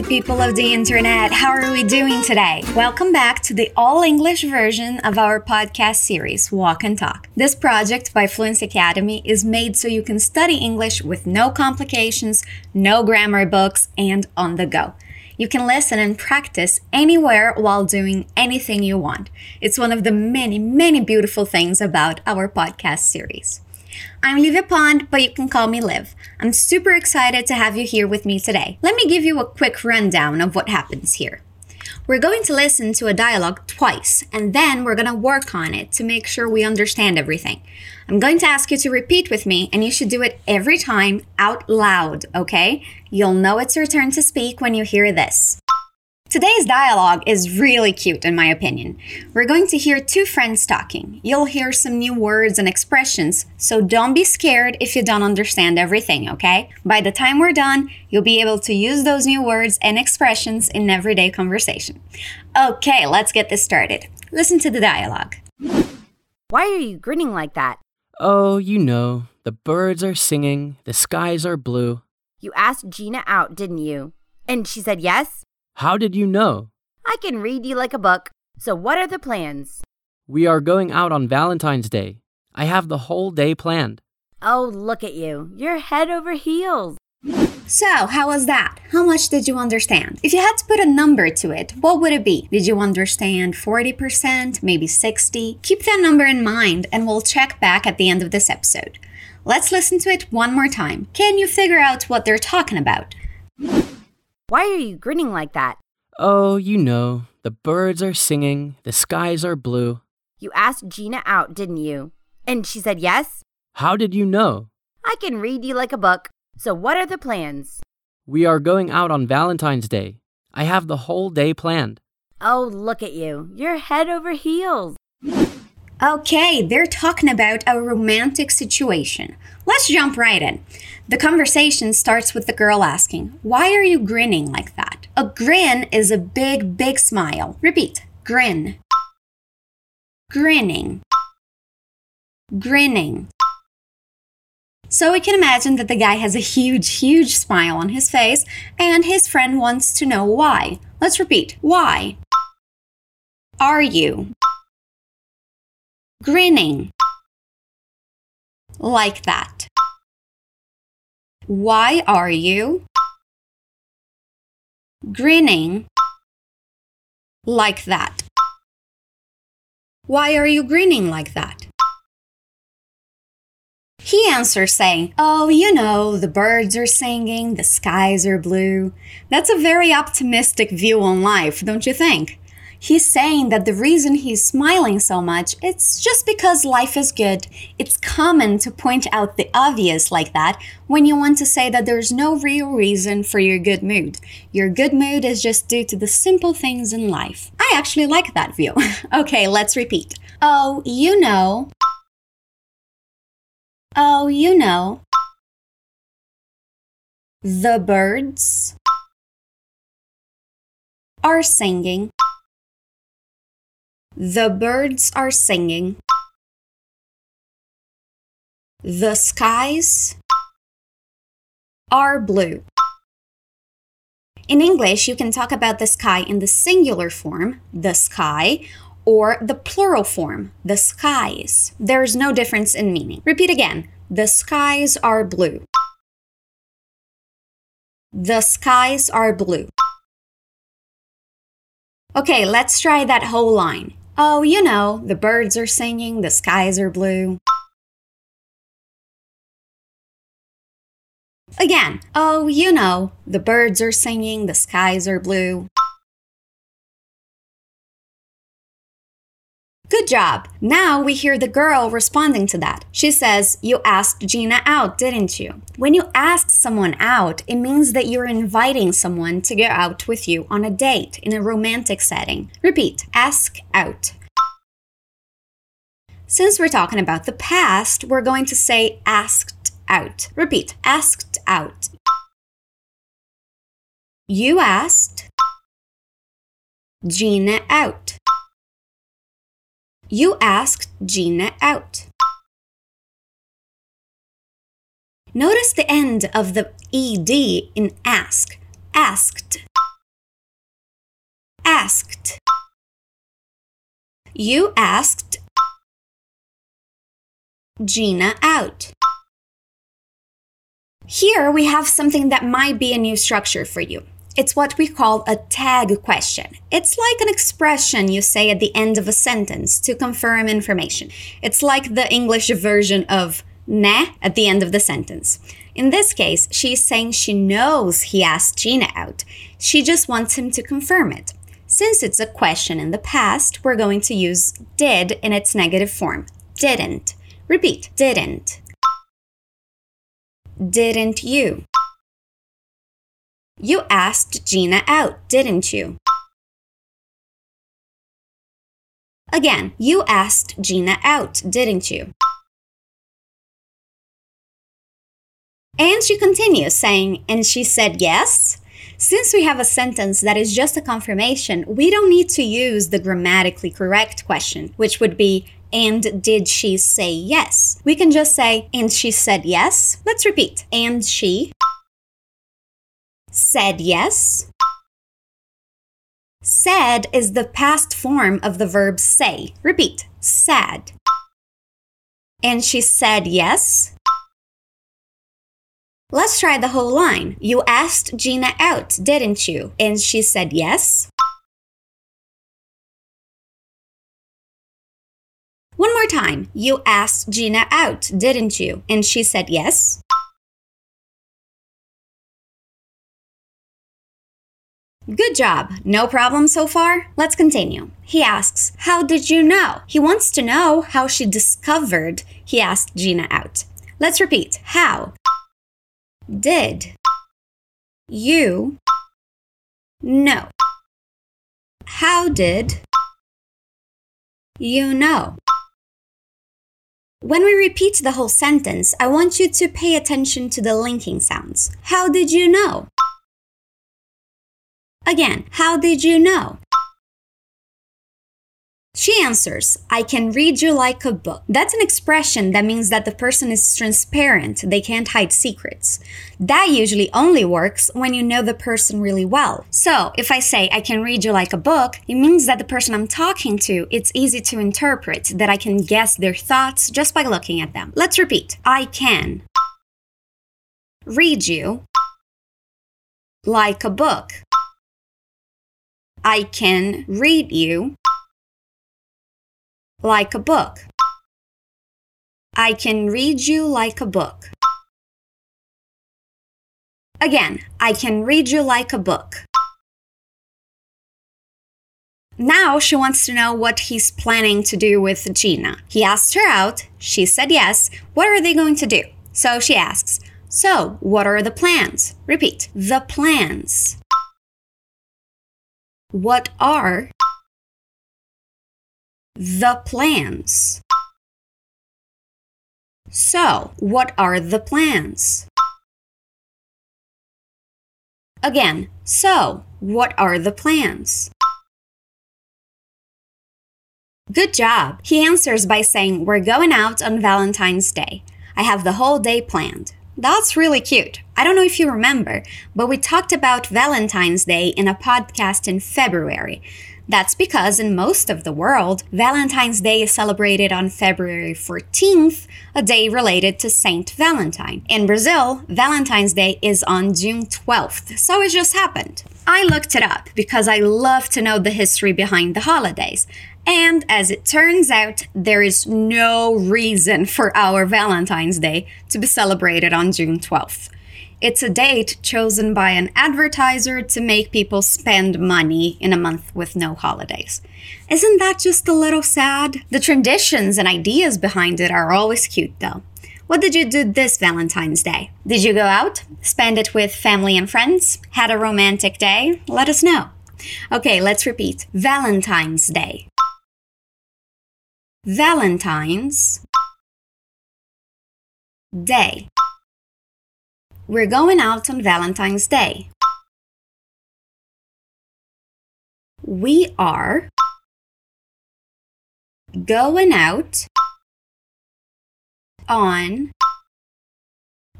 lovely people of the internet. How are we doing today? Welcome back to the all English version of our podcast series, Walk and Talk. This project by Fluency Academy is made so you can study English with no complications, no grammar books, and on the go. You can listen and practice anywhere while doing anything you want. It's one of the many, many beautiful things about our podcast series. I'm Livia Pond, but you can call me Liv. I'm super excited to have you here with me today. Let me give you a quick rundown of what happens here. We're going to listen to a dialogue twice, and then we're going to work on it to make sure we understand everything. I'm going to ask you to repeat with me, and you should do it every time out loud, okay? You'll know it's your turn to speak when you hear this. Today's dialogue is really cute, in my opinion. We're going to hear two friends talking. You'll hear some new words and expressions, so don't be scared if you don't understand everything, okay? By the time we're done, you'll be able to use those new words and expressions in everyday conversation. Okay, let's get this started. Listen to the dialogue. Why are you grinning like that? Oh, you know, the birds are singing, the skies are blue. You asked Gina out, didn't you? And she said yes? How did you know? I can read you like a book. So, what are the plans? We are going out on Valentine's Day. I have the whole day planned. Oh, look at you. You're head over heels. So, how was that? How much did you understand? If you had to put a number to it, what would it be? Did you understand 40%, maybe 60? Keep that number in mind and we'll check back at the end of this episode. Let's listen to it one more time. Can you figure out what they're talking about? Why are you grinning like that? Oh, you know, the birds are singing, the skies are blue. You asked Gina out, didn't you? And she said yes? How did you know? I can read you like a book. So, what are the plans? We are going out on Valentine's Day. I have the whole day planned. Oh, look at you. You're head over heels. Okay, they're talking about a romantic situation. Let's jump right in. The conversation starts with the girl asking, Why are you grinning like that? A grin is a big, big smile. Repeat grin. Grinning. Grinning. So we can imagine that the guy has a huge, huge smile on his face, and his friend wants to know why. Let's repeat why are you grinning like that? Why are you grinning like that? Why are you grinning like that? He answers saying, Oh, you know, the birds are singing, the skies are blue. That's a very optimistic view on life, don't you think? He's saying that the reason he's smiling so much, it's just because life is good. It's common to point out the obvious like that when you want to say that there's no real reason for your good mood. Your good mood is just due to the simple things in life. I actually like that view. okay, let's repeat. Oh, you know. Oh, you know. The birds are singing. The birds are singing. The skies are blue. In English, you can talk about the sky in the singular form, the sky, or the plural form, the skies. There's no difference in meaning. Repeat again. The skies are blue. The skies are blue. Okay, let's try that whole line. Oh, you know, the birds are singing, the skies are blue. Again, oh, you know, the birds are singing, the skies are blue. Good job. Now we hear the girl responding to that. She says, You asked Gina out, didn't you? When you ask someone out, it means that you're inviting someone to go out with you on a date in a romantic setting. Repeat ask out. Since we're talking about the past, we're going to say asked out. Repeat asked out. You asked Gina out. You asked Gina out. Notice the end of the ed in ask. Asked. asked. You asked Gina out. Here we have something that might be a new structure for you. It's what we call a tag question. It's like an expression you say at the end of a sentence to confirm information. It's like the English version of ne at the end of the sentence. In this case, she's saying she knows he asked Gina out. She just wants him to confirm it. Since it's a question in the past, we're going to use did in its negative form. Didn't. Repeat. Didn't. Didn't you? You asked Gina out, didn't you? Again, you asked Gina out, didn't you? And she continues saying, and she said yes. Since we have a sentence that is just a confirmation, we don't need to use the grammatically correct question, which would be, and did she say yes? We can just say, and she said yes. Let's repeat. And she said yes. Said is the past form of the verb say. Repeat. Said. And she said yes. Let's try the whole line. You asked Gina out, didn't you? And she said yes. One more time. You asked Gina out, didn't you? And she said yes. Good job. No problem so far? Let's continue. He asks, How did you know? He wants to know how she discovered he asked Gina out. Let's repeat. How did you know? How did you know? When we repeat the whole sentence, I want you to pay attention to the linking sounds. How did you know? Again, how did you know? She answers, I can read you like a book. That's an expression that means that the person is transparent, they can't hide secrets. That usually only works when you know the person really well. So, if I say I can read you like a book, it means that the person I'm talking to, it's easy to interpret, that I can guess their thoughts just by looking at them. Let's repeat. I can read you like a book. I can read you like a book. I can read you like a book. Again, I can read you like a book. Now she wants to know what he's planning to do with Gina. He asked her out, she said yes. What are they going to do? So she asks, So, what are the plans? Repeat, the plans. What are the plans? So, what are the plans? Again, so, what are the plans? Good job! He answers by saying, We're going out on Valentine's Day. I have the whole day planned. That's really cute. I don't know if you remember, but we talked about Valentine's Day in a podcast in February. That's because in most of the world, Valentine's Day is celebrated on February 14th, a day related to Saint Valentine. In Brazil, Valentine's Day is on June 12th, so it just happened. I looked it up because I love to know the history behind the holidays. And as it turns out, there is no reason for our Valentine's Day to be celebrated on June 12th. It's a date chosen by an advertiser to make people spend money in a month with no holidays. Isn't that just a little sad? The traditions and ideas behind it are always cute, though. What did you do this Valentine's Day? Did you go out? Spend it with family and friends? Had a romantic day? Let us know. Okay, let's repeat Valentine's Day. Valentine's Day. We're going out on Valentine's Day. We are going out on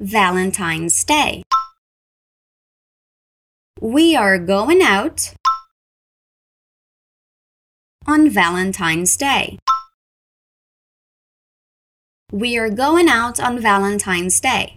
Valentine's Day. We are going out on Valentine's Day. We are going out on Valentine's Day.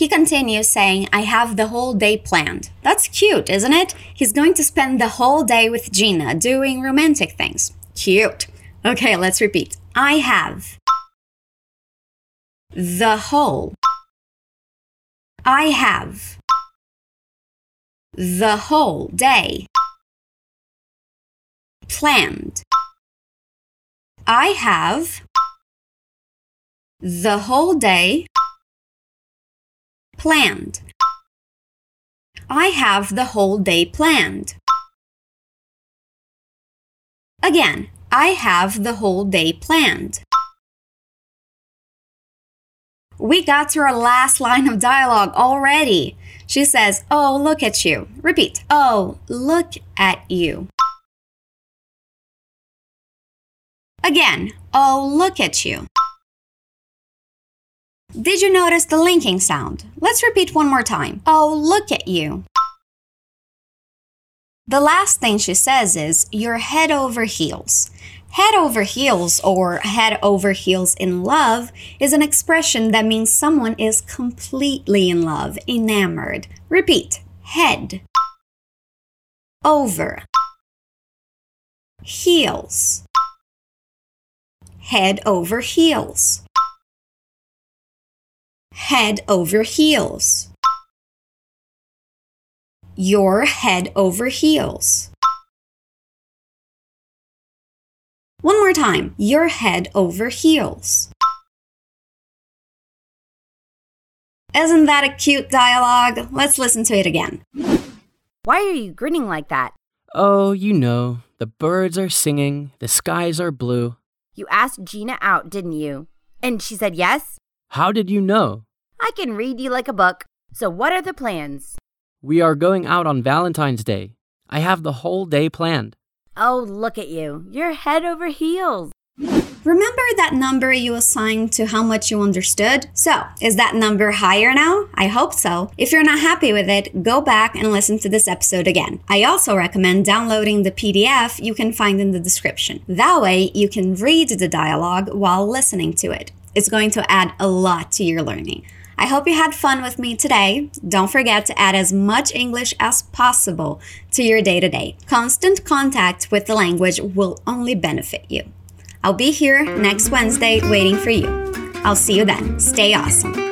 He continues saying, I have the whole day planned. That's cute, isn't it? He's going to spend the whole day with Gina doing romantic things. Cute. Okay, let's repeat. I have the whole. I have the whole day planned. I have the whole day planned. I have the whole day planned. Again, I have the whole day planned. We got to our last line of dialogue already. She says, Oh, look at you. Repeat. Oh, look at you. Again, oh, look at you. Did you notice the linking sound? Let's repeat one more time. Oh, look at you. The last thing she says is, you're head over heels. Head over heels or head over heels in love is an expression that means someone is completely in love, enamored. Repeat head over heels. Head over heels. Head over heels. You're head over heels. One more time. You're head over heels. Isn't that a cute dialogue? Let's listen to it again. Why are you grinning like that? Oh, you know, the birds are singing, the skies are blue. You asked Gina out, didn't you? And she said yes? How did you know? I can read you like a book. So, what are the plans? We are going out on Valentine's Day. I have the whole day planned. Oh, look at you. You're head over heels. Remember that number you assigned to how much you understood? So, is that number higher now? I hope so. If you're not happy with it, go back and listen to this episode again. I also recommend downloading the PDF you can find in the description. That way, you can read the dialogue while listening to it. It's going to add a lot to your learning. I hope you had fun with me today. Don't forget to add as much English as possible to your day to day. Constant contact with the language will only benefit you. I'll be here next Wednesday waiting for you. I'll see you then. Stay awesome.